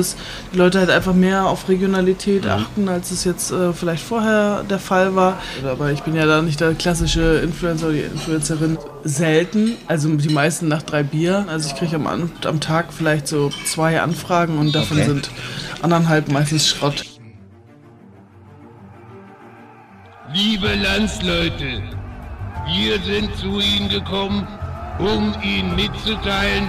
dass die Leute halt einfach mehr auf Regionalität mhm. achten, als es jetzt äh, vielleicht vorher der Fall war. Aber ich bin ja da nicht der klassische Influencer oder die Influencerin. Selten, also die meisten nach drei Bier. Also ich kriege am, am Tag vielleicht so zwei Anfragen und davon okay. sind anderthalb meistens Schrott. Liebe Landsleute, wir sind zu Ihnen gekommen, um Ihnen mitzuteilen,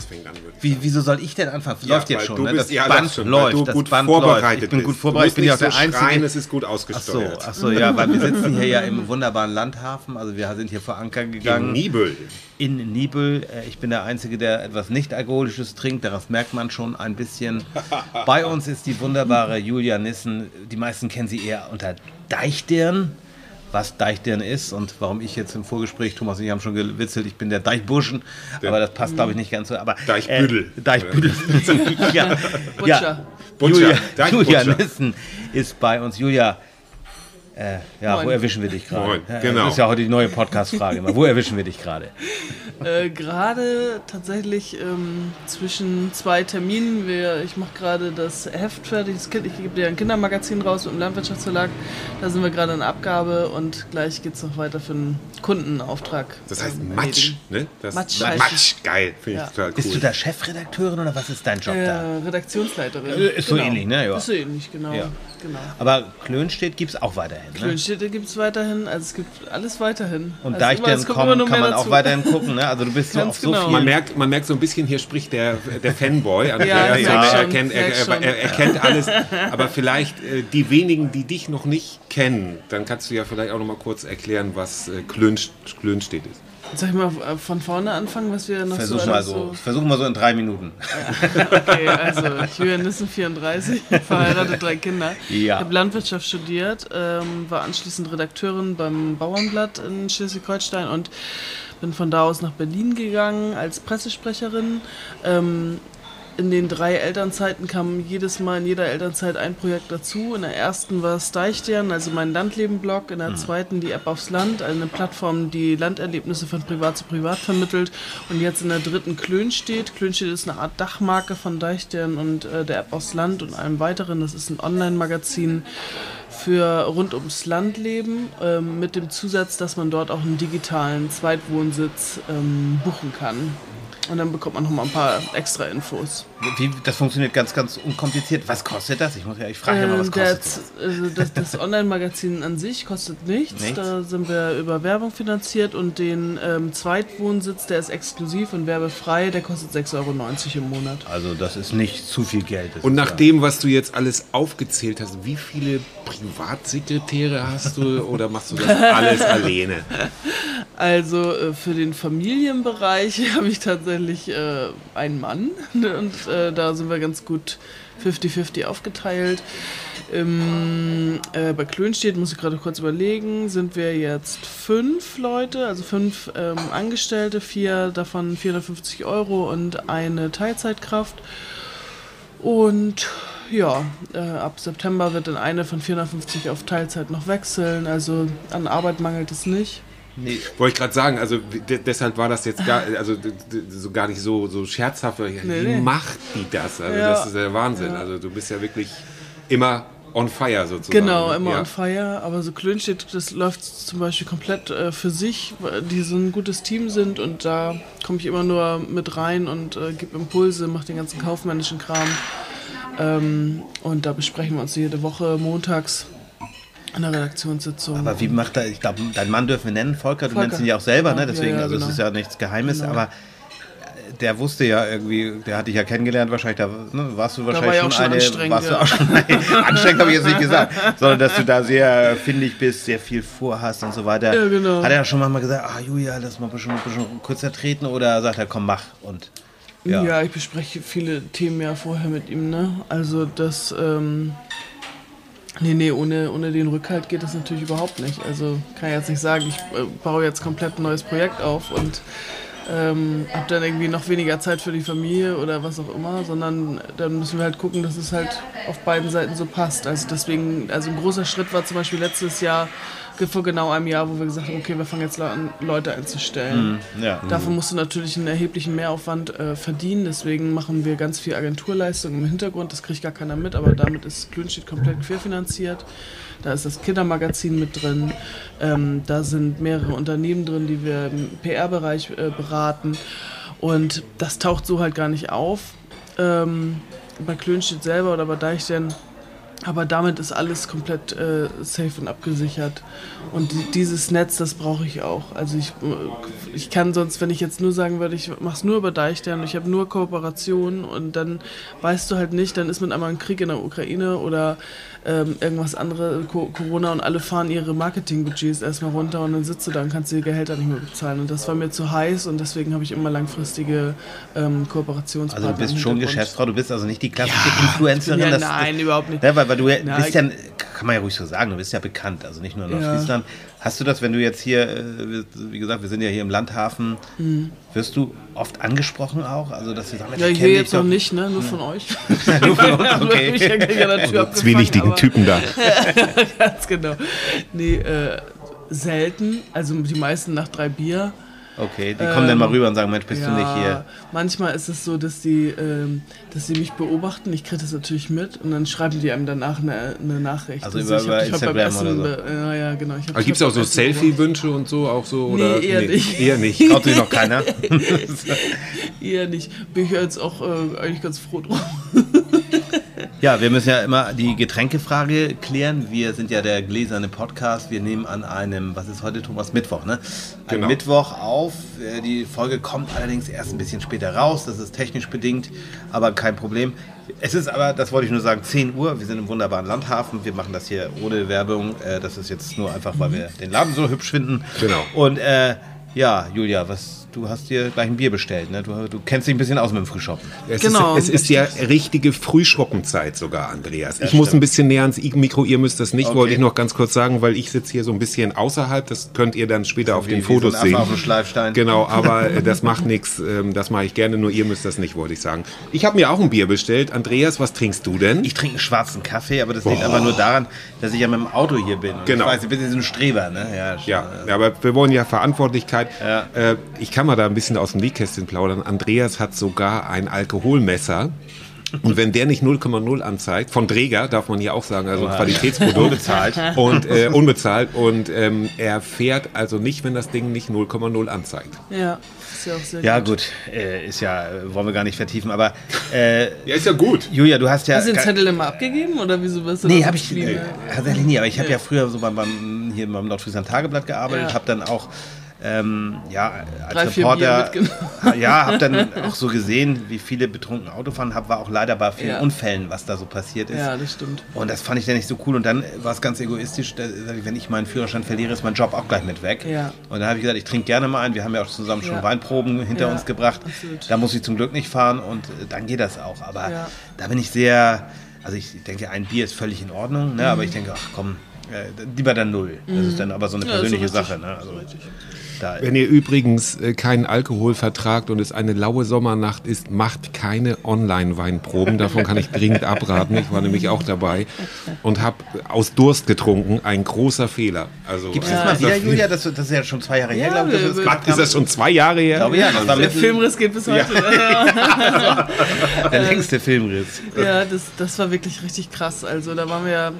Andreas fängt an. Wie, wieso soll ich denn anfangen? Ja, läuft jetzt schon. Du ne? bist, das ja, Band schon, läuft. du das gut Band vorbereitet läuft. Ich bin gut vorbereitet. Ich bin ja auch der so Einzige. Schreien, es ist gut ausgesteuert. Ach so, ach so, ja, weil wir sitzen hier ja im wunderbaren Landhafen. Also wir sind hier vor Anker gegangen. In Nibel. In Nibel. Äh, ich bin der Einzige, der etwas nicht-alkoholisches trinkt. Daraus merkt man schon ein bisschen. Bei uns ist die wunderbare Julia Nissen. Die meisten kennen sie eher unter Deichdirn was Deichdirn ist und warum ich jetzt im Vorgespräch, Thomas und ich haben schon gewitzelt, ich bin der Deichburschen, der aber das passt glaube ich nicht ganz so. Aber, Deichbüdel. Äh, Deichbüdel. ja. ja. Julia, Julia Nissen ist bei uns. Julia, äh, ja, Moin. wo erwischen wir dich gerade? Genau. Das ist ja heute die neue Podcast-Frage. wo erwischen wir dich gerade? Äh, gerade tatsächlich ähm, zwischen zwei Terminen. Wir, ich mache gerade das Heft fertig. Das kind, ich gebe dir ein Kindermagazin raus mit dem Landwirtschaftsverlag. Da sind wir gerade in Abgabe und gleich geht es noch weiter für einen Kundenauftrag. Das heißt ähm, Matsch, ne? Das Matsch, Matsch, geil. Finde ich total cool. Bist du da Chefredakteurin oder was ist dein Job äh, da? Redaktionsleiterin. Äh, ist genau. so ähnlich, ne? Ja. Ist so ähnlich, genau. Ja. genau. Aber Klönstedt gibt es auch weiterhin. Ne? Klönstädte gibt es weiterhin. Also es gibt alles weiterhin. Und also da ich dann komme, kann man dazu. auch weiterhin gucken. Ne? Also du bist so auf so genau. viel. Man merkt, man merkt so ein bisschen, hier spricht der, der Fanboy. Also ja, der, ja, er, kennt, er, er, er, kennt alles. Aber vielleicht äh, die wenigen, die dich noch nicht kennen, dann kannst du ja vielleicht auch noch mal kurz erklären, was äh, Klönstedt ist. Soll ich mal äh, von vorne anfangen, was wir noch Versuch so, mal so, Versuchen wir so in drei Minuten. okay, also Julian Nissen, 34, verheiratet, drei Kinder. Ja. Ich habe Landwirtschaft studiert, ähm, war anschließend Redakteurin beim Bauernblatt in Schleswig-Holstein und bin von da aus nach Berlin gegangen als Pressesprecherin. Ähm, in den drei Elternzeiten kam jedes Mal in jeder Elternzeit ein Projekt dazu. In der ersten war es Deichstern, also mein Landleben-Blog. In der mhm. zweiten die App aufs Land, eine Plattform, die Landerlebnisse von privat zu privat vermittelt. Und jetzt in der dritten Klönstedt. Klönstedt ist eine Art Dachmarke von Deichstern und äh, der App aufs Land und allem weiteren. Das ist ein Online-Magazin für rund ums Landleben äh, mit dem Zusatz, dass man dort auch einen digitalen Zweitwohnsitz ähm, buchen kann. Und dann bekommt man noch mal ein paar extra Infos. Wie, das funktioniert ganz, ganz unkompliziert. Was kostet das? Ich, muss ja, ich frage ja mal, was ähm, kostet das? Also das, das Online-Magazin an sich kostet nichts. nichts. Da sind wir über Werbung finanziert und den ähm, Zweitwohnsitz, der ist exklusiv und werbefrei, der kostet 6,90 Euro im Monat. Also das ist nicht zu viel Geld. Und nach dem, was du jetzt alles aufgezählt hast, wie viele Privatsekretäre hast du oder machst du das alles alleine? Also äh, für den Familienbereich habe ich tatsächlich äh, einen Mann und äh, da sind wir ganz gut 50-50 aufgeteilt. Im, äh, bei Klönstedt, muss ich gerade kurz überlegen, sind wir jetzt fünf Leute, also fünf ähm, Angestellte, vier davon 450 Euro und eine Teilzeitkraft. Und ja, äh, ab September wird dann eine von 450 auf Teilzeit noch wechseln, also an Arbeit mangelt es nicht. Nee. Wollte ich gerade sagen, also deshalb war das jetzt gar, also, so gar nicht so, so scherzhaft. Wie nee, macht die das? Also ja. das ist der Wahnsinn. Ja. Also du bist ja wirklich immer on fire sozusagen. Genau, immer ja. on fire. Aber so Klönstedt, das läuft zum Beispiel komplett äh, für sich, weil die so ein gutes Team sind und da komme ich immer nur mit rein und äh, gebe Impulse, mache den ganzen kaufmännischen Kram. Ähm, und da besprechen wir uns jede Woche montags an der Redaktionssitzung. Aber wie macht er, ich glaube, dein Mann dürfen wir nennen, Volker, du Volker. nennst ihn ja auch selber, ne? deswegen, ja, ja, also es genau. ist ja nichts Geheimes, genau. aber der wusste ja irgendwie, der hat dich ja kennengelernt wahrscheinlich, da ne, warst du wahrscheinlich war schon, schon eine, anstrengend, warst ja. du auch schon, anstrengend habe ich jetzt nicht gesagt, sondern dass du da sehr findig bist, sehr viel vorhast und so weiter. Ja, genau. Hat er schon mal gesagt, ah Julia, lass mal ein bisschen, ein bisschen treten oder sagt er, komm, mach und ja. ja, ich bespreche viele Themen ja vorher mit ihm, ne? Also das ähm, Nee, nee, ohne, ohne den Rückhalt geht das natürlich überhaupt nicht. Also kann ich jetzt nicht sagen, ich äh, baue jetzt komplett ein neues Projekt auf und ähm, habe dann irgendwie noch weniger Zeit für die Familie oder was auch immer, sondern dann müssen wir halt gucken, dass es halt auf beiden Seiten so passt. Also deswegen, also ein großer Schritt war zum Beispiel letztes Jahr vor genau einem Jahr, wo wir gesagt haben, okay, wir fangen jetzt an, Leute einzustellen. Mhm, ja. Dafür musst du natürlich einen erheblichen Mehraufwand äh, verdienen, deswegen machen wir ganz viel Agenturleistung im Hintergrund, das kriegt gar keiner mit, aber damit ist Grünstedt komplett querfinanziert. Da ist das Kindermagazin mit drin, ähm, da sind mehrere Unternehmen drin, die wir im PR-Bereich äh, beraten und das taucht so halt gar nicht auf. Ähm, bei Klönstedt selber oder bei Deichstern aber damit ist alles komplett äh, safe und abgesichert. Und die, dieses Netz, das brauche ich auch. Also ich, äh, ich kann sonst, wenn ich jetzt nur sagen würde, ich mache es nur über Deichstern, ich habe nur Kooperationen und dann weißt du halt nicht, dann ist mit einmal ein Krieg in der Ukraine oder ähm, irgendwas anderes, Corona und alle fahren ihre Marketingbudgets erstmal runter und dann sitzt du da und kannst die Gehälter nicht mehr bezahlen. Und das war mir zu heiß und deswegen habe ich immer langfristige ähm, Kooperationspartner. Also du bist schon Geschäftsfrau, du bist also nicht die klassische ja, Influencerin. Ja, nein, das, überhaupt nicht. Ne, weil, weil du ja, bist ja, kann man ja ruhig so sagen, du bist ja bekannt, also nicht nur in Nordfriesland. Ja. Hast du das, wenn du jetzt hier, äh, wie gesagt, wir sind ja hier im Landhafen, mhm. wirst du oft angesprochen auch? Also, dass sie sagen, ja, hier jetzt noch nicht, ne? nur von euch. nur von uns, okay. ja Zwielichtigen Typen da. Ganz genau. Nee, äh, selten, also die meisten nach drei Bier. Okay, die kommen ähm, dann mal rüber und sagen, Mensch, bist ja, du nicht hier? Manchmal ist es so, dass die, ähm, dass sie mich beobachten. Ich kriege das natürlich mit und dann schreiben die einem danach eine, eine Nachricht. Also über, über Instagram oder so. Ja, ja, genau. Gibt es auch so Selfie-Wünsche und so? Auch so oder? Nee, eher nee, nicht. Eher nicht. Traut sich noch keiner? eher nicht. Bin ich jetzt auch äh, eigentlich ganz froh drum. Ja, wir müssen ja immer die Getränkefrage klären. Wir sind ja der gläserne Podcast. Wir nehmen an einem, was ist heute, Thomas? Mittwoch, ne? Ein genau. Mittwoch auf. Äh, die Folge kommt allerdings erst ein bisschen später raus. Das ist technisch bedingt, aber kein Problem. Es ist aber, das wollte ich nur sagen, 10 Uhr. Wir sind im wunderbaren Landhafen. Wir machen das hier ohne Werbung. Äh, das ist jetzt nur einfach, weil wir den Laden so hübsch finden. Genau. Und äh, ja, Julia, was du hast dir gleich ein Bier bestellt, ne? Du, du kennst dich ein bisschen aus mit dem Frühschoppen. Es genau. Ist, es ist ja richtige Frühschoppenzeit sogar, Andreas. Ja, ich muss ein bisschen näher ans Mikro, ihr müsst das nicht, okay. wollte ich noch ganz kurz sagen, weil ich sitze hier so ein bisschen außerhalb. Das könnt ihr dann später auf wie, den Fotos so sehen. Auf dem Schleifstein. Genau, aber äh, das macht nichts. Ähm, das mache ich gerne, nur ihr müsst das nicht, wollte ich sagen. Ich habe mir auch ein Bier bestellt. Andreas, was trinkst du denn? Ich trinke einen schwarzen Kaffee, aber das Boah. liegt aber nur daran, dass ich ja mit dem Auto hier bin. Genau. Ich weiß, ich bin so ein Streber, ne? Ja, ja, aber wir wollen ja Verantwortlichkeit. Ja. Äh, ich kann mal da ein bisschen aus dem Nähkästchen plaudern. Andreas hat sogar ein Alkoholmesser. Und wenn der nicht 0,0 anzeigt, von Träger darf man hier auch sagen, also ein Qualitätsprodukt. unbezahlt. Und äh, unbezahlt. Und ähm, er fährt also nicht, wenn das Ding nicht 0,0 anzeigt. Ja, ist ja auch sehr ja, gut. gut. Äh, ist ja, wollen wir gar nicht vertiefen, aber. Äh, ja, ist ja gut. Julia, du hast ja. Hast du den Zettel immer abgegeben oder wieso wirst du Nee, habe ich. Äh, tatsächlich nie, aber ich habe ja. ja früher so beim, beim, hier beim Nordfriesland Tageblatt gearbeitet, ja. habe dann auch ähm, ja, als Drei, Reporter, ja, habe dann auch so gesehen, wie viele betrunken Auto fahren, habe war auch leider bei vielen ja. Unfällen, was da so passiert ist. Ja, das stimmt. Und das fand ich dann nicht so cool. Und dann war es ganz egoistisch, dass, wenn ich meinen Führerschein verliere, ist mein Job auch gleich mit weg. Ja. Und dann habe ich gesagt, ich trinke gerne mal ein. Wir haben ja auch zusammen schon ja. Weinproben hinter uns gebracht. Absolut. Da muss ich zum Glück nicht fahren und äh, dann geht das auch. Aber da bin ich sehr, also ich denke, ein Bier ist völlig in Ordnung, ne? Mhm. aber ich denke, ach komm, lieber dann null. Das ist mhm. dann aber so eine persönliche so Sache. Ne? Also, da Wenn ihr übrigens äh, keinen Alkohol vertragt und es eine laue Sommernacht ist, macht keine Online-Weinproben. Davon kann ich dringend abraten. Ich war nämlich auch dabei und habe aus Durst getrunken. Ein großer Fehler. Also, Gibt es das mal wieder, Julia? Das, das, ist ja schon zwei Jahre her, ja, glaube ich. Das ist, ist das schon zwei Jahre her? Glaube, ja, das war der Filmriss geht bis heute. Ja. der längste Filmriss. Ja, das, das war wirklich richtig krass. Also da waren wir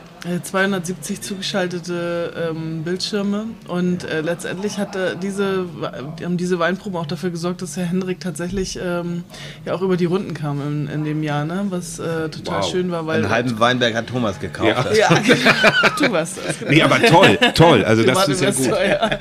270 zugeschaltete ähm, Bildschirme und äh, letztendlich hatte die diese, die haben diese Weinproben auch dafür gesorgt, dass Herr Hendrik tatsächlich ähm, ja auch über die Runden kam in, in dem Jahr, ne? was äh, total wow. schön war. Weil Einen halben Weinberg hat Thomas gekauft. Ja, ja genau. du warst das. Genau. Nee, aber toll, toll. Also das ist ja gut.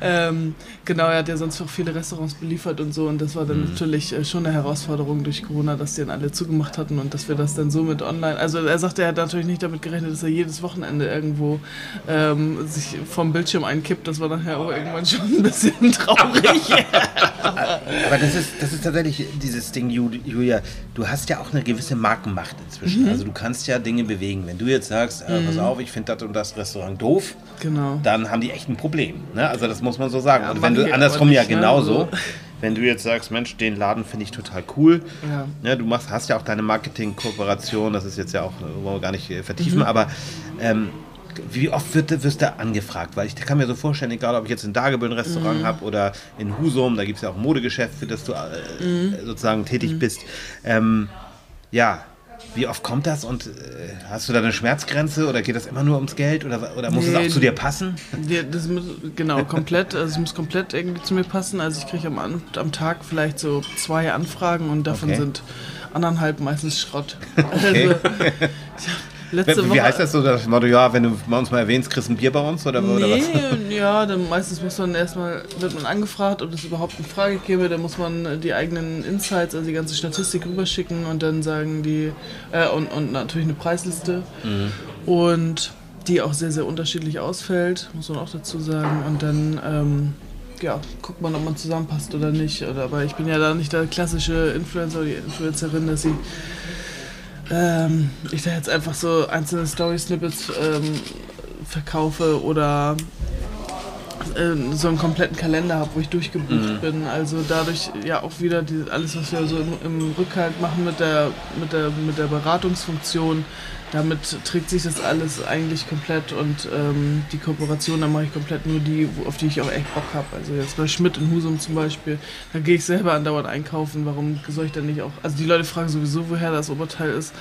ähm, Genau, er hat ja sonst auch viele Restaurants beliefert und so und das war dann mhm. natürlich äh, schon eine Herausforderung durch Corona, dass die dann alle zugemacht hatten und dass wir das dann so mit online. Also er sagte, er hat natürlich nicht damit gerechnet, dass er jedes Wochenende irgendwo ähm, sich vom Bildschirm einkippt. Das war nachher auch irgendwann schon ein bisschen traurig. Aber das ist, das ist tatsächlich dieses Ding, Julia. Du hast ja auch eine gewisse Markenmacht inzwischen. Mhm. Also du kannst ja Dinge bewegen. Wenn du jetzt sagst, äh, pass mhm. auf, ich finde das und das Restaurant doof, genau. dann haben die echt ein Problem. Ne? Also das muss man so sagen. Ja, und wenn du andersrum ja ne? genauso. Wenn du jetzt sagst, Mensch, den Laden finde ich total cool. Ja. ja. du machst, hast ja auch deine Marketing-Kooperation, das ist jetzt ja auch, wollen wir gar nicht äh, vertiefen, mhm. aber ähm, wie oft wird, wirst du angefragt? Weil ich kann mir so vorstellen, egal ob ich jetzt in Dagebüll ein Restaurant mhm. habe oder in Husum, da gibt es ja auch ein Modegeschäft, für das du äh, mhm. sozusagen tätig mhm. bist. Ähm, ja, wie oft kommt das und äh, hast du da eine Schmerzgrenze oder geht das immer nur ums Geld oder, oder muss nee, es auch zu dir passen? Ja, das muss, genau, komplett. Also es muss komplett irgendwie zu mir passen. Also ich kriege am, am Tag vielleicht so zwei Anfragen und davon okay. sind anderthalb meistens Schrott. Okay. Also, Letzte Woche, Wie heißt das so, das Motto, ja, wenn du uns mal erwähnst, kriegst du ein Bier bei uns oder, nee, oder was? ja, dann meistens muss man erstmal, wird man angefragt, ob das überhaupt in Frage käme, dann muss man die eigenen Insights, also die ganze Statistik rüberschicken und dann sagen die, äh, und, und natürlich eine Preisliste mhm. und die auch sehr, sehr unterschiedlich ausfällt, muss man auch dazu sagen und dann, ähm, ja, guckt man, ob man zusammenpasst oder nicht. Oder, aber ich bin ja da nicht der klassische Influencer oder die Influencerin, dass sie ähm, ich da jetzt einfach so einzelne Story-Snippets ähm, verkaufe oder äh, so einen kompletten Kalender habe, wo ich durchgebucht mhm. bin. Also dadurch ja auch wieder die, alles, was wir so im, im Rückhalt machen mit der, mit der, mit der Beratungsfunktion, damit trägt sich das alles eigentlich komplett und ähm, die Kooperation, da mache ich komplett nur die, auf die ich auch echt Bock habe. Also jetzt bei Schmidt in Husum zum Beispiel, da gehe ich selber andauernd einkaufen. Warum soll ich denn nicht auch? Also die Leute fragen sowieso, woher das Oberteil ist.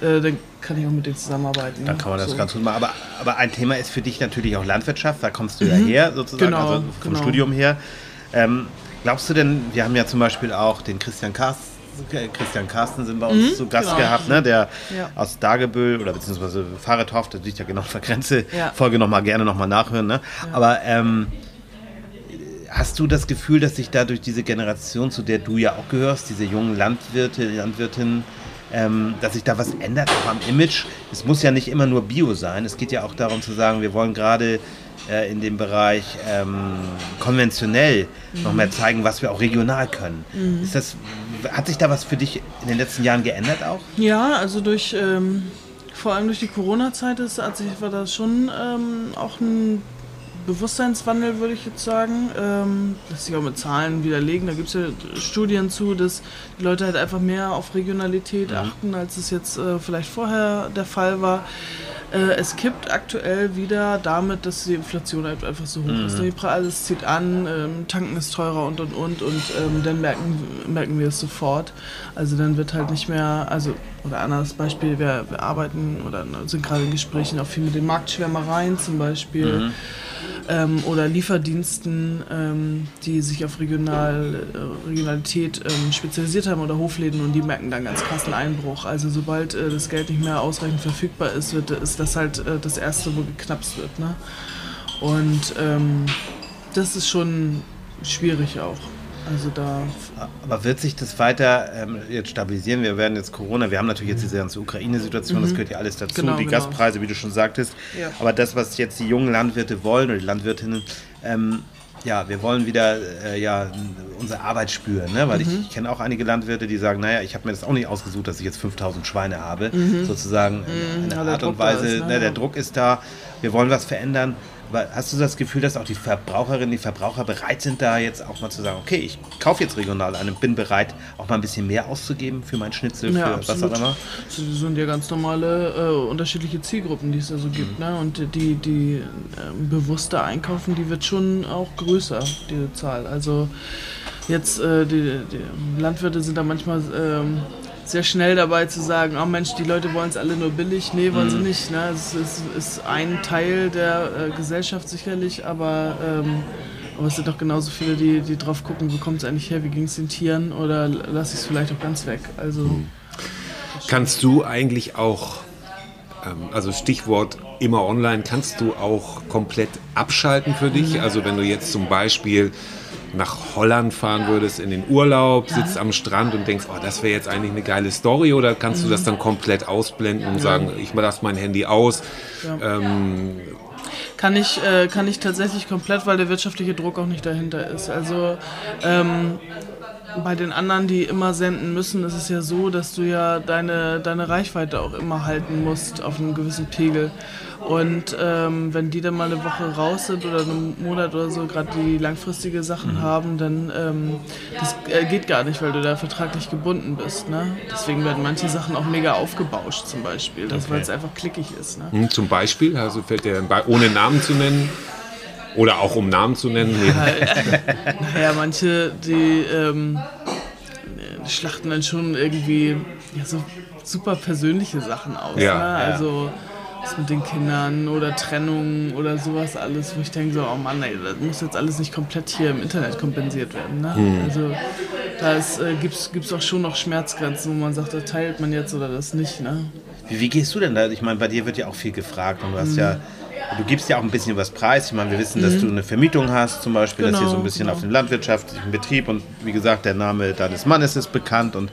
Äh, dann kann ich auch mit denen zusammenarbeiten. Dann kann man das so. ganz gut machen. Aber, aber ein Thema ist für dich natürlich auch Landwirtschaft. Da kommst du mhm. ja her, sozusagen, genau, also vom genau. Studium her. Ähm, glaubst du denn, wir haben ja zum Beispiel auch den Christian Karst Christian Carsten sind bei uns mhm, zu Gast genau. gehabt, ne, der ja. aus Dagebüll oder beziehungsweise Fahrradhof, der liegt ja genau auf der Grenze. Ja. Folge nochmal gerne nochmal nachhören. Ne? Ja. Aber ähm, hast du das Gefühl, dass sich dadurch diese Generation, zu der du ja auch gehörst, diese jungen Landwirte, Landwirtinnen, ähm, dass sich da was ändert, auch am Image? Es muss ja nicht immer nur Bio sein. Es geht ja auch darum zu sagen, wir wollen gerade äh, in dem Bereich ähm, konventionell mhm. noch mehr zeigen, was wir auch regional können. Mhm. Ist das, hat sich da was für dich in den letzten Jahren geändert auch? Ja, also durch ähm, vor allem durch die Corona-Zeit ist, hat sich, war das schon ähm, auch ein Bewusstseinswandel, würde ich jetzt sagen. Ähm, lässt sich auch mit Zahlen widerlegen. Da gibt es ja Studien zu, dass die Leute halt einfach mehr auf Regionalität mhm. achten, als es jetzt äh, vielleicht vorher der Fall war. Äh, es kippt aktuell wieder damit, dass die Inflation halt einfach so hoch mhm. ist. Die Alles zieht an, ähm, tanken ist teurer und und und und ähm, dann merken, merken wir es sofort. Also dann wird halt nicht mehr, also oder anderes Beispiel, wir, wir arbeiten oder sind gerade in Gesprächen auch viel mit den Marktschwärmereien zum Beispiel. Mhm ähm, oder Lieferdiensten, ähm, die sich auf Regional, äh, Regionalität ähm, spezialisiert haben oder Hofläden und die merken dann ganz krassen Einbruch. Also sobald äh, das Geld nicht mehr ausreichend verfügbar ist, wird, ist das halt äh, das Erste, wo geknapst wird. Ne? Und ähm, das ist schon schwierig auch. Also da. Aber wird sich das weiter ähm, jetzt stabilisieren? Wir werden jetzt Corona, wir haben natürlich jetzt diese ganze Ukraine-Situation, mhm. das gehört ja alles dazu, genau, die genau. Gaspreise, wie du schon sagtest. Ja. Aber das, was jetzt die jungen Landwirte wollen oder die Landwirtinnen, ähm, ja, wir wollen wieder äh, ja, unsere Arbeit spüren, ne? weil mhm. ich, ich kenne auch einige Landwirte, die sagen, naja, ich habe mir das auch nicht ausgesucht, dass ich jetzt 5000 Schweine habe, mhm. sozusagen in einer mhm. Art und Weise, ist, ne? Ne, der Druck ist da, wir wollen was verändern hast du das Gefühl, dass auch die Verbraucherinnen, die Verbraucher bereit sind, da jetzt auch mal zu sagen, okay, ich kaufe jetzt regional ein und bin bereit, auch mal ein bisschen mehr auszugeben für mein Schnitzel, ja, für absolut. was auch immer? Das sind ja ganz normale äh, unterschiedliche Zielgruppen, die es da so gibt. Mhm. Ne? Und die, die äh, bewusste Einkaufen, die wird schon auch größer, diese Zahl. Also jetzt, äh, die, die Landwirte sind da manchmal ähm, sehr schnell dabei zu sagen, oh Mensch, die Leute wollen es alle nur billig. Nee, wollen mhm. sie nicht. Ne? Es ist, ist, ein Teil der äh, Gesellschaft sicherlich, aber, ähm, aber es sind doch genauso viele, die, die drauf gucken, wo kommt es eigentlich her, wie ging es den Tieren oder lasse ich es vielleicht auch ganz weg. Also, Kannst du eigentlich auch, ähm, also Stichwort immer online. Kannst du auch komplett abschalten für dich? Also wenn du jetzt zum Beispiel nach Holland fahren würdest in den Urlaub, sitzt am Strand und denkst, oh, das wäre jetzt eigentlich eine geile Story oder kannst du das dann komplett ausblenden und sagen, ich lasse mein Handy aus? Ähm, kann ich, äh, kann ich tatsächlich komplett, weil der wirtschaftliche Druck auch nicht dahinter ist. Also ähm, bei den anderen, die immer senden müssen, ist es ja so, dass du ja deine, deine Reichweite auch immer halten musst auf einem gewissen Pegel. Und ähm, wenn die dann mal eine Woche raus sind oder einen Monat oder so, gerade die langfristige Sachen Mhm. haben, dann ähm, das äh, geht gar nicht, weil du da vertraglich gebunden bist. Ne? Deswegen werden manche Sachen auch mega aufgebauscht zum Beispiel, das, weil es einfach klickig ist. Ne? hm, zum Beispiel, also fällt dir bei, ohne Namen zu nennen oder auch um Namen zu nennen. Nee. Naja, manche, die, ähm, die schlachten dann schon irgendwie ja, so super persönliche Sachen aus. Ja, ne? Also was mit den Kindern oder Trennung oder sowas alles, wo ich denke so, oh Mann, ey, das muss jetzt alles nicht komplett hier im Internet kompensiert werden. Ne? Hm. Also da äh, gibt es auch schon noch Schmerzgrenzen, wo man sagt, das teilt man jetzt oder das nicht. Ne? Wie, wie gehst du denn da? Ich meine, bei dir wird ja auch viel gefragt und du hast ja. Du gibst ja auch ein bisschen was preis. Ich meine, wir wissen, dass du eine Vermietung hast, zum Beispiel, dass hier Genau, so ein bisschen genau. auf den landwirtschaftlichen Betrieb und wie gesagt, der Name deines Mannes ist bekannt und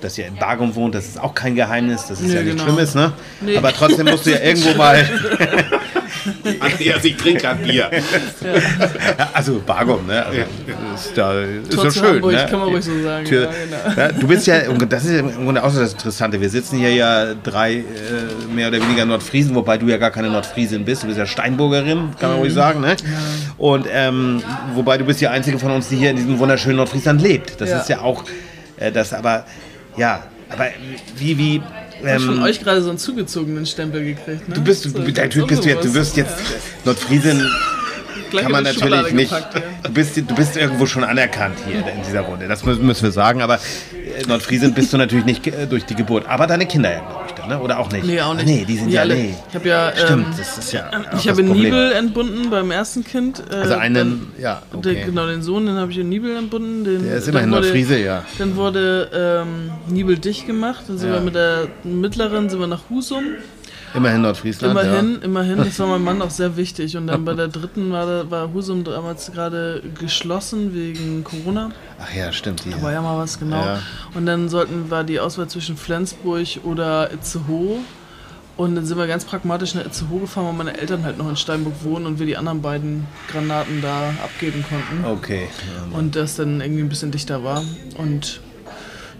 dass ihr in Bargum wohnt, das ist auch kein Geheimnis, das ist Nee, ja nichts genau. Schlimmes, ne? Nee. Aber trotzdem musst du ja irgendwo mal, Andreas, ich trinke gerade Bier. also Bargum, ne? Also, ist da ist Tor so schön, Hamburg, ne? kann man ruhig so sagen. Tür, Ja, genau. ja, du bist ja, und das ist ja im Grunde auch so das Interessante, wir sitzen hier ja drei äh, mehr oder weniger Nordfriesen, wobei du ja gar keine Nordfriesin bist, du bist ja Steinburgerin, kann man ruhig sagen, ne? Und ähm, wobei du bist die einzige von uns, die hier in diesem wunderschönen Nordfriesland lebt. Das Ja. ist ja auch äh, das, aber ja, aber wie, wie, Ich habe von ähm, euch gerade so einen zugezogenen Stempel gekriegt. Ne? Du bist, du, So, Typ bist du jetzt, du wirst jetzt Nordfriesen Gleich kann man natürlich nicht. gepackt, ja. Du bist, du bist irgendwo schon anerkannt hier in dieser Runde. Das müssen, wir sagen. Aber Nordfriesen bist du natürlich nicht äh, durch die Geburt. Aber deine Kinder ja, glaube ich, dann, ne? oder auch nicht? Nee, auch Ah, nicht. nee, die sind ja, alle. nee. Ich habe ja, Stimmt, ähm, das ist ja. ich habe. Nibel entbunden beim ersten Kind. Äh, Also einen, ja, dann, okay. den, genau, den Sohn, den habe ich in Nibel entbunden. Den, Der ist immerhin wurde- Nordfriese, ja. Dann wurde ähm, Nibel dicht gemacht. Dann sind Ja. wir mit der mittleren sind wir nach Husum. Immerhin Nordfriesland. Immerhin, immerhin. Das war meinem Mann auch sehr wichtig. Und dann bei der dritten war, war Husum damals gerade geschlossen wegen Corona. Ja. Ach ja, stimmt. Da war ja mal was genau. Ja. Und dann sollten war die Auswahl zwischen Flensburg oder Itzehoe. Und dann sind wir ganz pragmatisch nach Itzehoe gefahren, weil meine Eltern halt noch in Steinburg wohnen und wir die anderen beiden Granaten da abgeben konnten. Okay. Und das dann irgendwie ein bisschen dichter war. Und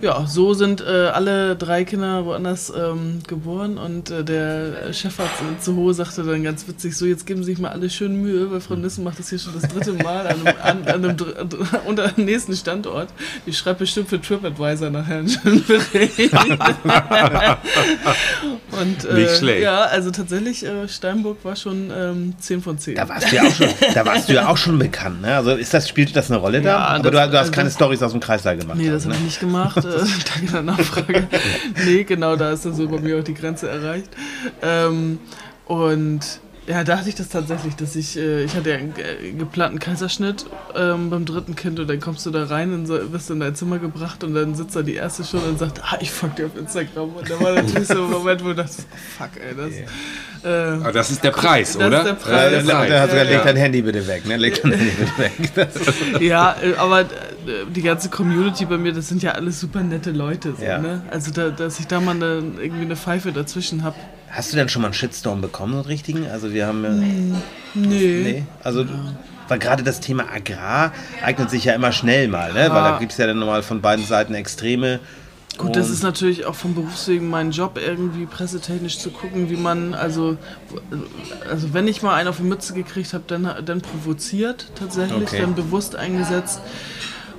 ja, so sind äh, alle drei Kinder woanders ähm, geboren und äh, der Chefarzt in Itzehoe sagte dann ganz witzig, so jetzt geben Sie sich mal alle schön Mühe, weil Frau Nissen macht das hier schon das dritte Mal an einem, an, an einem, unter einem nächsten Standort. Die schreibt bestimmt für TripAdvisor nachher einen schönen Bericht. und, äh, Nicht schlecht. Ja, also tatsächlich, äh, Steinburg war schon ähm, 10 von 10. Da warst du ja auch schon, da warst du ja auch schon bekannt. Ne? Also ist das, spielt das eine Rolle da? Ja, Aber das- du, du hast also keine Stories aus dem Kreislauf gemacht. Nee, das also, habe ne? ich nicht gemacht. Äh, danke der Nachfrage. nee, genau, da ist dann so bei mir auch die Grenze erreicht. Ähm, und ja, da hatte ich das tatsächlich, dass ich, äh, ich hatte ja einen äh, geplanten Kaiserschnitt ähm, beim dritten Kind und dann kommst du da rein und so, wirst in dein Zimmer gebracht und dann sitzt da die erste schon und sagt, ah, ich folge dir auf Instagram. Und da war natürlich so ein Moment, wo du dachtest, fuck, ey, das. Äh, Aber das ist der Preis, Das oder? ist der Das Preis. ist der Da, da hast du Ja, leg ja. dein Handy bitte weg. Ne? Leg dein Handy bitte weg. Das, Ja, äh, aber äh, die ganze Community bei mir, das sind ja alles super nette Leute. So, Ja. ne? Also, da, dass ich da mal eine, irgendwie eine Pfeife dazwischen habe. Hast du denn schon mal einen Shitstorm bekommen, so einen richtigen? Also wir haben ja... Nee. Nee, also weil gerade das Thema Agrar eignet sich ja immer schnell mal, ne? weil da gibt es ja dann nochmal von beiden Seiten Extreme. Gut, das ist natürlich auch vom Berufswegen mein Job, irgendwie pressetechnisch zu gucken, wie man, also, also wenn ich mal einen auf die Mütze gekriegt habe, dann, dann provoziert tatsächlich, Okay. dann bewusst eingesetzt.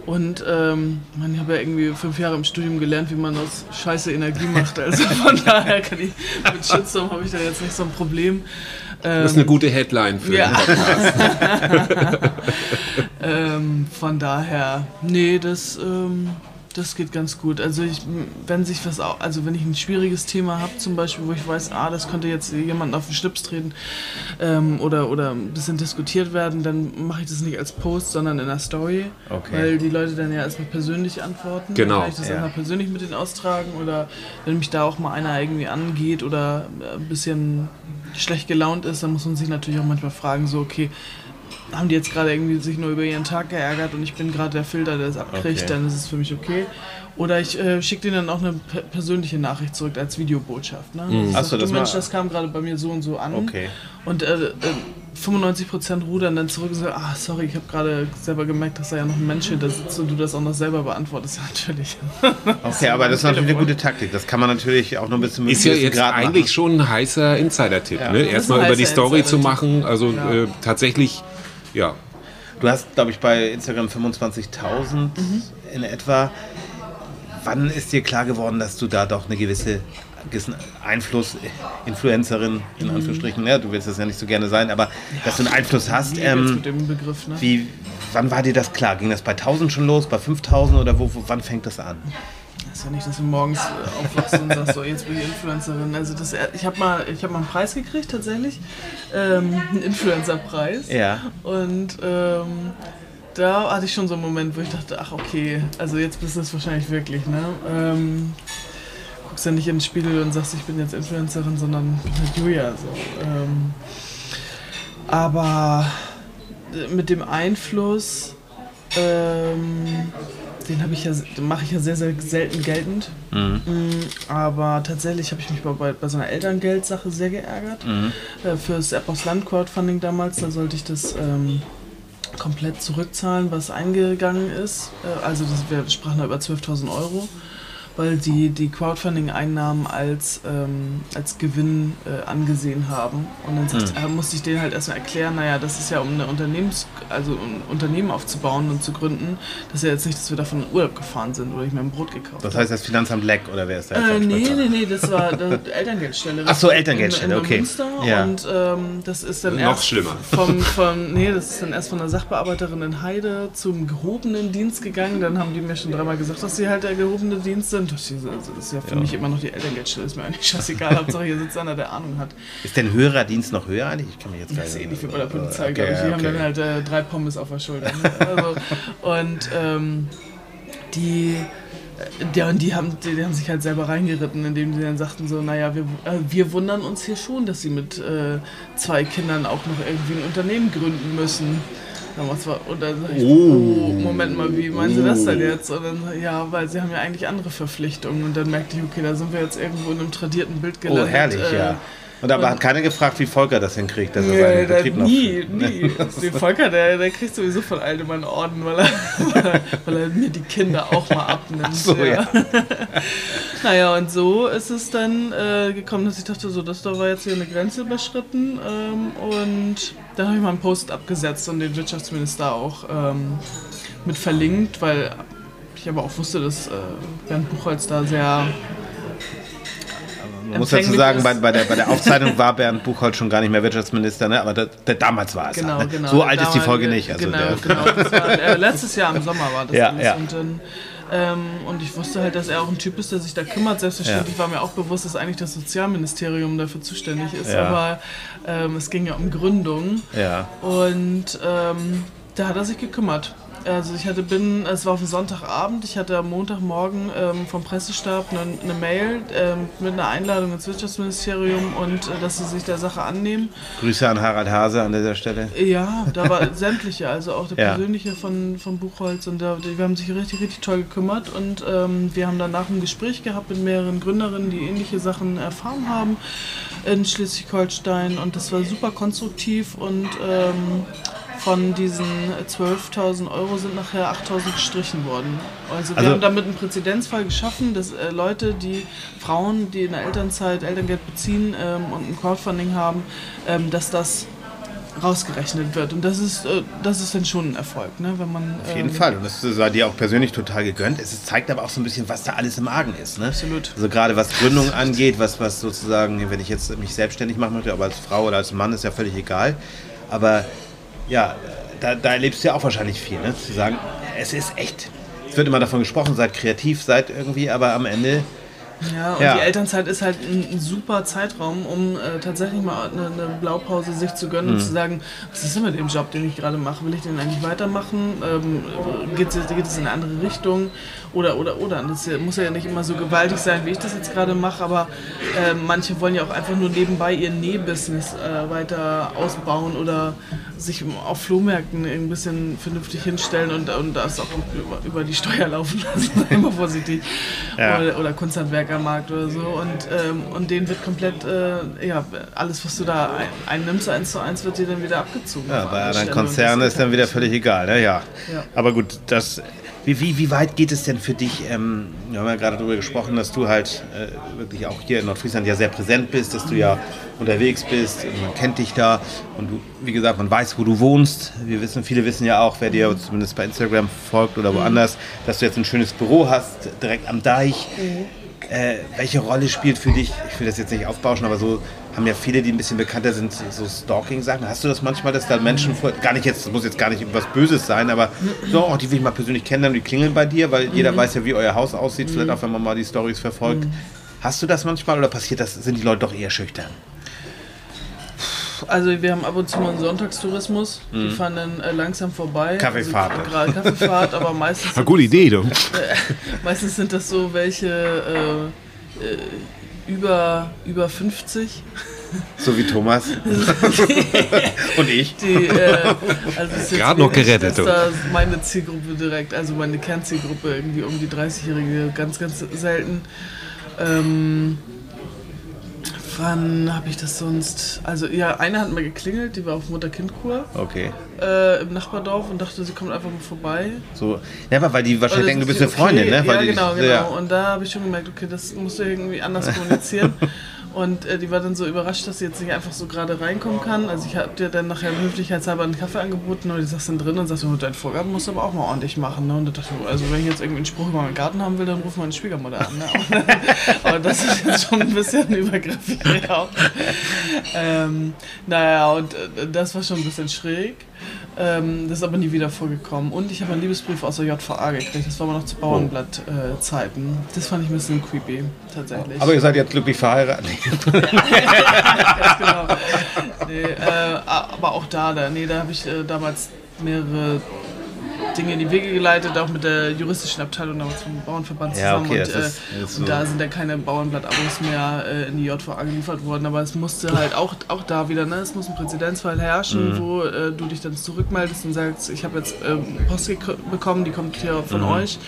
Und ähm, man, ich habe ja irgendwie fünf Jahre im Studium gelernt, wie man aus Scheiße Energie macht. Also von daher kann ich, mit Shitstorm habe ich da jetzt nicht so ein Problem. Das ist eine gute Headline für Ja. den Podcast. Ähm, von daher, nee, das, ähm, das geht ganz gut. Also ich, wenn sich was, also wenn ich ein schwieriges Thema habe, zum Beispiel, wo ich weiß, ah, das könnte jetzt jemanden auf den Schlips treten ähm, oder, oder ein bisschen diskutiert werden, dann mache ich das nicht als Post, sondern in der Story, okay. weil die Leute dann ja erstmal persönlich antworten. Genau. Dann kann ich das ja. einmal persönlich mit denen austragen oder wenn mich da auch mal einer irgendwie angeht oder ein bisschen schlecht gelaunt ist, dann muss man sich natürlich auch manchmal fragen, so okay, haben die jetzt gerade irgendwie sich nur über ihren Tag geärgert und ich bin gerade der Filter, der es abkriegt, okay. dann ist es für mich okay. Oder ich äh, schicke denen dann auch eine persönliche Nachricht zurück als Videobotschaft. Ne? Mhm. Achso, das Mensch, das kam gerade bei mir so und so an. Okay. Und äh, äh, 95% rudern dann zurück und sagen, ah, sorry, ich habe gerade selber gemerkt, dass da ja noch ein Mensch hinter sitzt und du das auch noch selber beantwortest. Ja, natürlich. okay, aber das ist natürlich eine gute Taktik. Das kann man natürlich auch noch ein bisschen mit Ist ja jetzt Grad eigentlich machen. schon ein heißer Insider-Tipp. Ja. Ne? Erstmal über die Story zu machen. Also ja. äh, tatsächlich ja. Du hast, glaube ich, bei Instagram 25.000 mhm. in etwa. Wann ist dir klar geworden, dass du da doch eine gewisse gewissen Einfluss, Influencerin in mhm. Anführungsstrichen, ja, du willst das ja nicht so gerne sein, aber ja, dass du einen Einfluss hast. Ähm, mit dem Begriff, ne? wie, wann war dir das klar? Ging das bei 1000 schon los, bei 5000 oder wo, wo, wann fängt das an? Ist ja nicht, dass du morgens äh, aufwachst und sagst, so jetzt bin ich Influencerin. Also das, ich habe mal, hab mal einen Preis gekriegt tatsächlich, ähm, einen Influencer-Preis. Ja. Und ähm, da hatte ich schon so einen Moment, wo ich dachte, ach okay, also jetzt bist du es wahrscheinlich wirklich, ne? Ähm, guckst ja nicht in den Spiegel und sagst, ich bin jetzt Influencerin, sondern bin halt Julia. So. Ähm, aber mit dem Einfluss ähm, den habe ich ja, mache ich ja sehr, sehr selten geltend. Mhm. Mm, aber tatsächlich habe ich mich bei, bei so einer Elterngeldsache sehr geärgert. Mhm. Äh, für das App aus Land Crowdfunding damals, da sollte ich das ähm, komplett zurückzahlen, was eingegangen ist. Äh, also das, wir sprachen da über 12.000 Euro weil die die Crowdfunding-Einnahmen als, ähm, als Gewinn äh, angesehen haben. Und dann sagt, mhm. äh, musste ich denen halt erstmal erklären, naja, das ist ja, um eine Unternehmens also ein Unternehmen aufzubauen und zu gründen, das ist ja jetzt nicht, dass wir davon in Urlaub gefahren sind oder ich mir ein Brot gekauft Das heißt das Finanzamt Leck oder wer ist da jetzt? Äh, nee, nee, nee, das war die Elterngeldstelle. Ach so, Elterngeldstelle, in, in okay. Münster ja. Und ähm, das ist dann Noch schlimmer. Vom, vom, nee, das ist dann erst von der Sachbearbeiterin in Heide zum gehobenen Dienst gegangen. Dann haben die mir schon dreimal gesagt, dass sie halt der gehobene Dienst sind. Das ist ja für ja. mich immer noch die Elterngeldstelle. Ist mir eigentlich scheißegal. Hauptsache hier sitzt einer, der Ahnung hat. Ist denn höherer Dienst noch höher eigentlich? Ich kann mir jetzt gar nicht. Das ist ähnlich wie bei der Polizei, okay, glaube ich. Die okay. haben dann halt äh, drei Pommes auf der Schulter. Ne? Also, und ähm, die ja, und die haben, die, die, haben sich halt selber reingeritten, indem sie dann sagten so, naja, wir, äh, wir wundern uns hier schon, dass sie mit äh, zwei Kindern auch noch irgendwie ein Unternehmen gründen müssen. Und dann sag ich, oh. oh, Moment mal, wie meinen Sie das denn jetzt? Und dann, ja, weil sie haben ja eigentlich andere Verpflichtungen. Und dann merkte ich, okay, da sind wir jetzt irgendwo in einem tradierten Bild gelandet. Oh, herrlich, äh, ja. Und aber und, hat keiner gefragt, wie Volker das hinkriegt, dass er nee, seinen Betrieb noch... Nie, nie. Den Volker, der, der kriegt sowieso von allen immer einen Orden, weil er, weil er, mir die Kinder auch mal abnimmt. Ach so, ja. ja. naja, und so ist es dann äh, gekommen, dass ich dachte, so, das da war jetzt hier eine Grenze überschritten. Ähm, und dann habe ich mal einen Post abgesetzt und den Wirtschaftsminister auch ähm, mit verlinkt, weil ich aber auch wusste, dass äh, Bernd Buchholz da sehr man muss dazu sagen, bei, bei, der, bei der Aufzeichnung war Bernd Buchholz schon gar nicht mehr Wirtschaftsminister, ne? aber der, der damals war es. Genau, ne? genau. So alt ist die Folge nicht. Also genau, genau. War, äh, letztes Jahr im Sommer war das. Ja, ja. Und, dann, ähm, und ich wusste halt, dass er auch ein Typ ist, der sich da kümmert. Selbstverständlich ja. war mir auch bewusst, dass eigentlich das Sozialministerium dafür zuständig ist. Ja. Aber ähm, es ging ja um Gründung. Ja. Und ähm, da hat er sich gekümmert. Also ich hatte bin, es war auf Sonntagabend, ich hatte am Montagmorgen ähm, vom Pressestab eine, eine Mail ähm, mit einer Einladung ins Wirtschaftsministerium und äh, dass sie sich der Sache annehmen. Grüße an Harald Hase an dieser Stelle. Ja, da war sämtliche, also auch der ja. persönliche von, von Buchholz und da, wir haben sich richtig, richtig toll gekümmert und ähm, wir haben danach ein Gespräch gehabt mit mehreren Gründerinnen, die ähnliche Sachen erfahren haben in Schleswig-Holstein und das war super konstruktiv und ähm, von diesen 12.000 Euro sind nachher 8.000 gestrichen worden. Also wir also, haben damit einen Präzedenzfall geschaffen, dass äh, Leute, die Frauen, die in der Elternzeit Elterngeld beziehen ähm, und ein Crowdfunding haben, ähm, dass das rausgerechnet wird. Und das ist, äh, das ist dann schon ein Erfolg, ne? wenn man. Auf jeden ähm, Fall. Und das war dir auch persönlich total gegönnt. Es zeigt aber auch so ein bisschen, was da alles im Argen ist. Ne? Absolut. Also gerade was Gründung angeht, was, was sozusagen, wenn ich jetzt mich selbstständig machen möchte, aber als Frau oder als Mann ist ja völlig egal. Aber ja, da, da erlebst du ja auch wahrscheinlich viel, ne? zu sagen, es ist echt es wird immer davon gesprochen, seid kreativ, seid irgendwie, aber am Ende ja, und Ja. die Elternzeit ist halt ein, super Zeitraum, um äh, tatsächlich mal eine, eine Blaupause sich zu gönnen Mhm. und zu sagen, was ist denn mit dem Job, den ich gerade mache? Will ich den eigentlich weitermachen? Ähm, geht, es, geht es in eine andere Richtung? Oder, oder, oder. Und Das muss ja nicht immer so gewaltig sein, wie ich das jetzt gerade mache, aber äh, manche wollen ja auch einfach nur nebenbei ihr Nähbusiness äh, weiter ausbauen oder sich auf Flohmärkten ein bisschen vernünftig hinstellen und, und das auch über, über die Steuer laufen lassen, wir vorsichtig. Ja. Oder, oder Kunsthandwerkermarkt oder so. Und, ähm, und denen wird komplett, äh, ja, alles, was du da ein, einnimmst, eins zu eins, wird dir dann wieder abgezogen. Ja, bei andere anderen Konzernen ist dann wieder völlig egal, ne? Ja. Ja. Aber gut, das. Wie, wie, wie weit geht es denn für dich? Ähm, wir haben ja gerade darüber gesprochen, dass du halt äh, wirklich auch hier in Nordfriesland ja sehr präsent bist, dass du ja unterwegs bist, und man kennt dich da und du, wie gesagt, man weiß, wo du wohnst. Wir wissen, viele wissen ja auch, wer dir zumindest bei Instagram folgt oder woanders, dass du jetzt ein schönes Büro hast, direkt am Deich. Äh, welche Rolle spielt für dich, ich will das jetzt nicht aufbauschen, aber so haben ja viele, die ein bisschen bekannter sind, so Stalking-Sachen. Hast du das manchmal, dass da Menschen vor, gar nicht jetzt, das muss jetzt gar nicht was Böses sein, aber so, oh, die will ich mal persönlich kennenlernen, die klingeln bei dir, weil jeder weiß ja, wie euer Haus aussieht, vielleicht auch, wenn man mal die Stories verfolgt. Hast du das manchmal oder passiert das, sind die Leute doch eher schüchtern? Also wir haben ab und zu mal einen Sonntagstourismus. Die fahren dann äh, langsam vorbei. Kaffeefahrt. Also, gerade Kaffeefahrt, aber meistens, Eine gute Idee, du. meistens sind das so welche äh, äh, über, über 50. So wie Thomas und ich. Die, äh, also ist Gerade noch gerettet, dass du. Da meine Zielgruppe direkt, also meine Kernzielgruppe irgendwie um die 30-Jährige, ganz, ganz selten. Ähm, wann habe ich das sonst? Also ja, eine hat mal geklingelt, die war auf Mutter-Kind-Kur Okay. äh, im Nachbardorf und dachte, sie kommt einfach mal vorbei. So, ja, aber weil die wahrscheinlich denken, du bist ist eine Freundin, okay. ne? Weil ja, genau, genau. Ja. Und da habe ich schon gemerkt, okay, das musst du irgendwie anders kommunizieren. Und äh, die war dann so überrascht, dass sie jetzt nicht einfach so gerade reinkommen kann. Also ich habe dir dann nachher höflichkeitshalber einen Kaffee angeboten und die saß dann drin und sagte, oh, deine Vorgaben musst du aber auch mal ordentlich machen. Ne? Und da dachte ich, also wenn ich jetzt irgendwie einen Spruch über meinen Garten haben will, dann ruf meine Schwiegermutter an. Ne? aber das ist jetzt schon ein bisschen übergriffig. Ja. Ähm, naja, und äh, das war schon ein bisschen schräg. Ähm, das ist aber nie wieder vorgekommen. Und ich habe einen Liebesbrief aus der JVA gekriegt. Das war aber noch zu Bauernblatt-Zeiten. das fand ich ein bisschen creepy, tatsächlich. Aber ihr seid jetzt glücklich verheiratet. Ganz genau. Nee, äh, aber auch da, da, nee, da habe ich äh, damals mehrere Dinge in die Wege geleitet, auch mit der juristischen Abteilung damals vom Bauernverband Ja, zusammen. okay, und, äh, ist- ist und so. da sind ja keine Bauernblatt-Abos mehr äh, in die JVA geliefert worden, aber es musste halt auch, auch da wieder, ne, es muss ein Präzedenzfall herrschen, Mhm. wo äh, du dich dann zurückmeldest und sagst, ich habe jetzt ähm, Post bekommen, die kommt hier von Mhm. euch.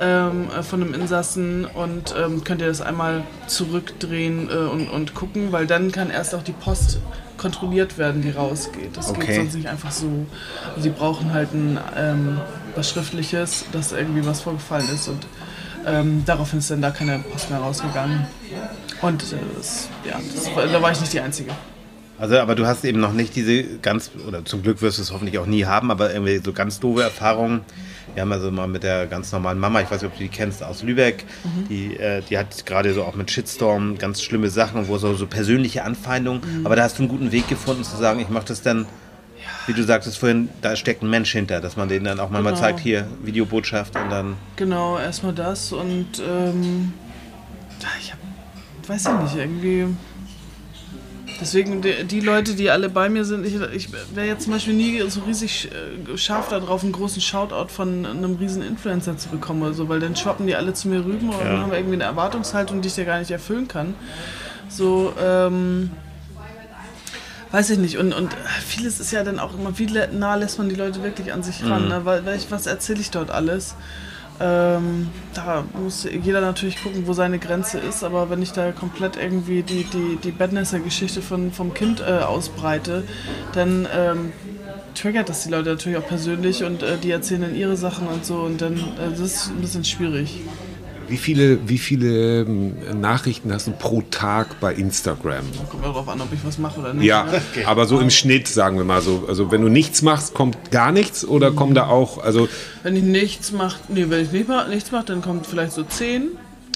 Ähm, äh, von einem Insassen und ähm, könnt ihr das einmal zurückdrehen äh, und, und gucken, weil dann kann erst auch die Post kontrolliert werden, die rausgeht. Das Okay. geht sonst nicht einfach so. Sie brauchen halt ein, ähm, was Schriftliches, dass irgendwie was vorgefallen ist und ähm, daraufhin ist dann da keine Post mehr rausgegangen. Und äh, das, ja, das, war- da war ich nicht die Einzige. Also, aber du hast eben noch nicht diese ganz, oder zum Glück wirst du es hoffentlich auch nie haben, aber irgendwie so ganz doofe Erfahrungen. Wir haben also mal mit der ganz normalen Mama, ich weiß nicht, ob du die kennst, aus Lübeck, die, äh, die hat gerade so auch mit Shitstorm ganz schlimme Sachen, wo so, so persönliche Anfeindungen, aber da hast du einen guten Weg gefunden zu sagen, ich mache das dann, wie du sagtest vorhin, da steckt ein Mensch hinter, dass man denen dann auch manchmal Genau. zeigt, hier, Videobotschaft und dann, Genau, erstmal das und ähm, ja, ich hab, weiß ich nicht, irgendwie. Deswegen, die, die Leute, die alle bei mir sind, ich, ich wäre jetzt zum Beispiel nie so riesig äh, scharf darauf, einen großen Shoutout von einem riesen Influencer zu bekommen oder so, weil dann schwappen die alle zu mir rüber und Ja. haben irgendwie eine Erwartungshaltung, die ich ja gar nicht erfüllen kann. So, ähm, weiß ich nicht. Und, und vieles ist ja dann auch immer, wie nah lässt man die Leute wirklich an sich ran? Ne? Weil, was erzähle ich dort alles? Ähm, da muss jeder natürlich gucken, wo seine Grenze ist, aber wenn ich da komplett irgendwie die, die, die Badnesser-Geschichte von, vom Kind äh, ausbreite, dann ähm, triggert das die Leute natürlich auch persönlich und äh, die erzählen dann ihre Sachen und so und dann äh, das ist ein bisschen schwierig. Wie viele, wie viele ähm, Nachrichten hast du pro Tag bei Instagram? Kommt darauf an, ob ich was mache oder nicht. Ja, ne? aber so im Schnitt, sagen wir mal so. Also wenn du nichts machst, kommt gar nichts oder kommen da auch, also Wenn ich nichts mache, nee, wenn ich nicht ma nichts mache, dann kommt vielleicht so 10.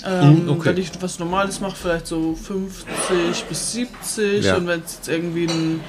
Ähm, Mhm, okay. Wenn ich was Normales mache, vielleicht so 50 bis 70. Ja. Und wenn es jetzt irgendwie ein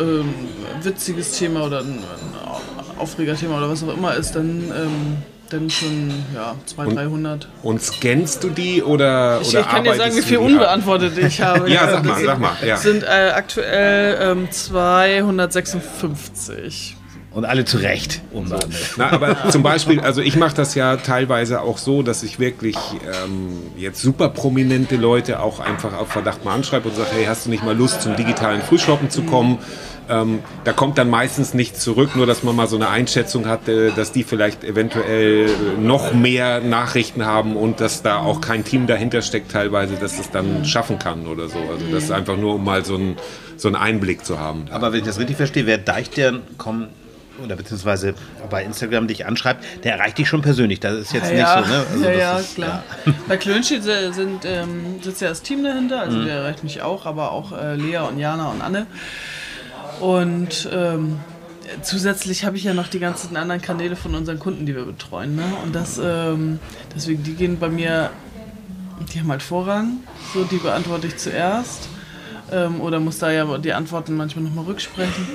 ähm, witziges Thema oder ein, ein Aufregerthema oder was auch immer ist, dann ähm, dann schon ja, 200, 300. Und scannst du die oder Ich, oder ich kann dir sagen, wie viel die ab? unbeantwortet ich habe. Ja, sag mal, sag mal. Ja. sind äh, aktuell ähm, 256. Und alle zu Recht unbehandelt. Na, aber zum Beispiel, also ich mache das ja teilweise auch so, dass ich wirklich ähm, jetzt super prominente Leute auch einfach auf Verdacht mal anschreibe und sage, hey, hast du nicht mal Lust zum digitalen Frühshoppen zu kommen? Ähm, da kommt dann meistens nichts zurück, nur dass man mal so eine Einschätzung hat, äh, dass die vielleicht eventuell noch mehr Nachrichten haben und dass da auch kein Team dahinter steckt teilweise, dass es dann schaffen kann oder so. Also das ist einfach nur, um mal so, ein, so einen Einblick zu haben. Aber wenn ich das richtig verstehe, wer Deichstern kommen oder beziehungsweise bei Instagram dich anschreibt, der erreicht dich schon persönlich. Das ist jetzt ja, nicht so, ne? Also ja, ja, ist, klar. Bei Klönschied sind, ähm, sitzt ja das Team dahinter, also der erreicht mich auch, aber auch äh, Lea und Jana und Anne. Und ähm, zusätzlich habe ich ja noch die ganzen anderen Kanäle von unseren Kunden, die wir betreuen. Ne? Und das, ähm, deswegen, die gehen bei mir, die haben halt Vorrang, so die beantworte ich zuerst. Ähm, oder muss da ja die Antworten manchmal nochmal rücksprechen.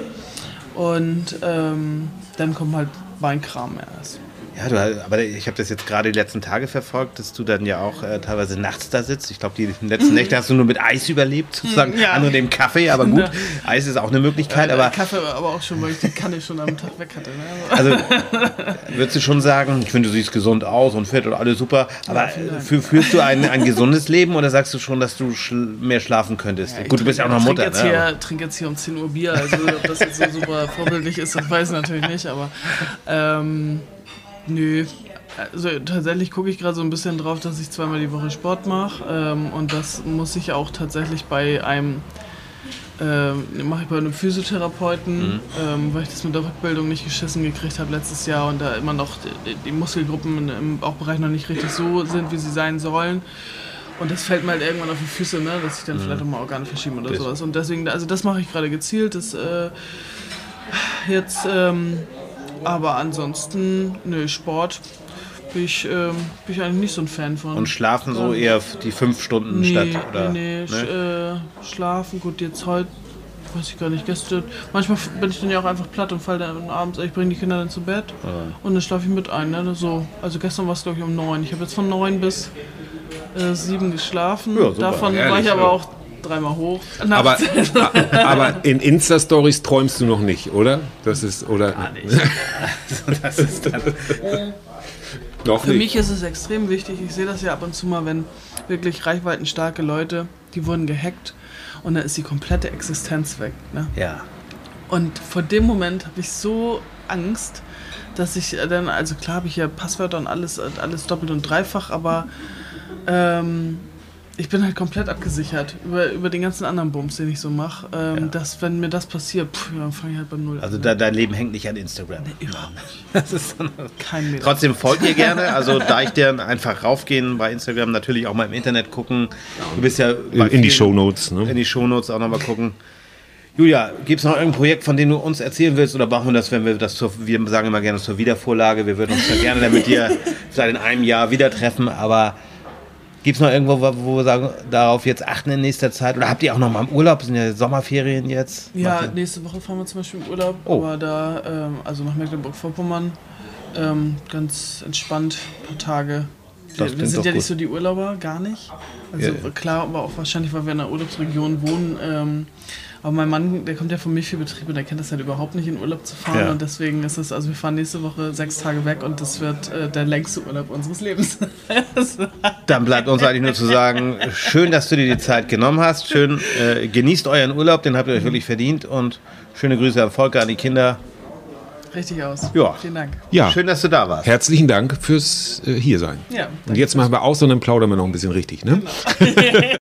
Und ähm, dann kommt halt mein Kram erst. Ja, du, aber ich habe das jetzt gerade die letzten Tage verfolgt, dass du dann ja auch äh, teilweise nachts da sitzt. Ich glaube, die letzten Nächte hast du nur mit Eis überlebt, sozusagen. Ja. Andere dem Kaffee, aber gut, Eis ist auch eine Möglichkeit. Äh, Aber Kaffee aber auch schon, weil ich die Kanne schon am Tag weg hatte. Ne? also würdest du schon sagen, ich finde, du siehst gesund aus und fit und alles super, aber führst du ein, ein gesundes Leben oder sagst du schon, dass du schl mehr schlafen könntest? gut, du bist ja auch noch Ich Mutter, jetzt, ne? hier, trink jetzt hier um 10 Uhr Bier, also ob das jetzt so super vorbildlich ist, das weiß ich natürlich nicht, aber ähm, nö. Also tatsächlich gucke ich gerade so ein bisschen drauf, dass ich zweimal die Woche Sport mache ähm, und das muss ich auch tatsächlich bei einem ähm, mache ich bei einem Physiotherapeuten, ähm, weil ich das mit der Rückbildung nicht geschissen gekriegt habe letztes Jahr und da immer noch die, die Muskelgruppen im Bauchbereich noch nicht richtig so sind, wie sie sein sollen. Und das fällt mir halt irgendwann auf die Füße, ne? dass ich dann vielleicht auch mal Organe verschieben oder sowas. Und deswegen, also das mache ich gerade gezielt. Das äh, jetzt, ähm, aber ansonsten, nö, Sport bin ich, ähm, bin ich eigentlich nicht so ein Fan von. Und schlafen so eher die fünf Stunden nee, statt, oder? nee, nee, sch äh, schlafen, gut, jetzt heute, weiß ich gar nicht, gestern. Manchmal bin ich dann ja auch einfach platt und falle dann abends, ich bringe die Kinder dann zu Bett und dann schlafe ich mit ein. Ne? So. Also gestern war es, glaube ich, um neun. Ich habe jetzt von neun bis äh, sieben geschlafen. Ja, super. Davon war Ehrlich, ich aber ja. auch dreimal hoch. Aber, Nachts. aber in Insta-Stories träumst du noch nicht, oder? Das ist, oder? Das ist dann, Noch Für nicht. mich ist es extrem wichtig. Ich sehe das ja ab und zu mal, wenn wirklich reichweitenstarke Leute, die wurden gehackt und dann ist die komplette Existenz weg. Ne? ja. Und vor dem Moment habe ich so Angst, dass ich dann, also klar habe ich ja Passwörter und alles, alles doppelt und dreifach, aber ähm, ich bin halt komplett abgesichert über, über den ganzen anderen Bums, den ich so mache. Ähm, Dass, wenn mir das passiert, pff, ja, dann fange ich halt beim Null Also an. da, dein Leben hängt nicht an Instagram. Überhaupt nicht. Das ist dann, Kein Meter. Trotzdem folgt ihr gerne, also da ich dir einfach raufgehen bei Instagram, natürlich auch mal im Internet gucken. Du bist ja bei in die Shownotes, In ne? die Shownotes auch nochmal gucken. Julia, gibt es noch irgendein Projekt, von dem du uns erzählen willst oder machen wir das, wenn wir das zur, wir sagen immer gerne zur Wiedervorlage, wir würden uns ja gerne dann mit dir seit in einem Jahr wieder treffen, aber gibt es noch irgendwo, wo wir sagen, darauf jetzt achten in nächster Zeit oder habt ihr auch noch mal im Urlaub, sind ja Sommerferien jetzt? Ja, nächste Woche fahren wir zum Beispiel im Urlaub, Oh. aber da, ähm, also nach Mecklenburg-Vorpommern, ähm, ganz entspannt, ein paar Tage. Das Wir, sind ja gut. nicht so die Urlauber, gar nicht. Also Ja. klar, aber auch wahrscheinlich, weil wir in einer Urlaubsregion wohnen. Ähm, aber mein Mann, der kommt ja vom Milchviehbetrieb und der kennt das halt überhaupt nicht, in Urlaub zu fahren. Ja. Und deswegen ist es, also wir fahren nächste Woche sechs Tage weg und das wird äh, der längste Urlaub unseres Lebens. Dann bleibt uns eigentlich nur zu sagen, schön, dass du dir die Zeit genommen hast. Schön, äh, genießt euren Urlaub, den habt ihr euch wirklich verdient. Und schöne Grüße an Volker, an die Kinder. Richtig aus. Ja. Vielen Dank. Ja. Schön, dass du da warst. Herzlichen Dank fürs äh, Hiersein. Ja, Und jetzt machen wir aus und dann plaudern wir noch ein bisschen richtig, ne?